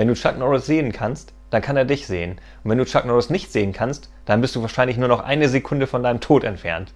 Wenn du Chuck Norris sehen kannst, dann kann er dich sehen. Und wenn du Chuck Norris nicht sehen kannst, dann bist du wahrscheinlich nur noch eine Sekunde von deinem Tod entfernt.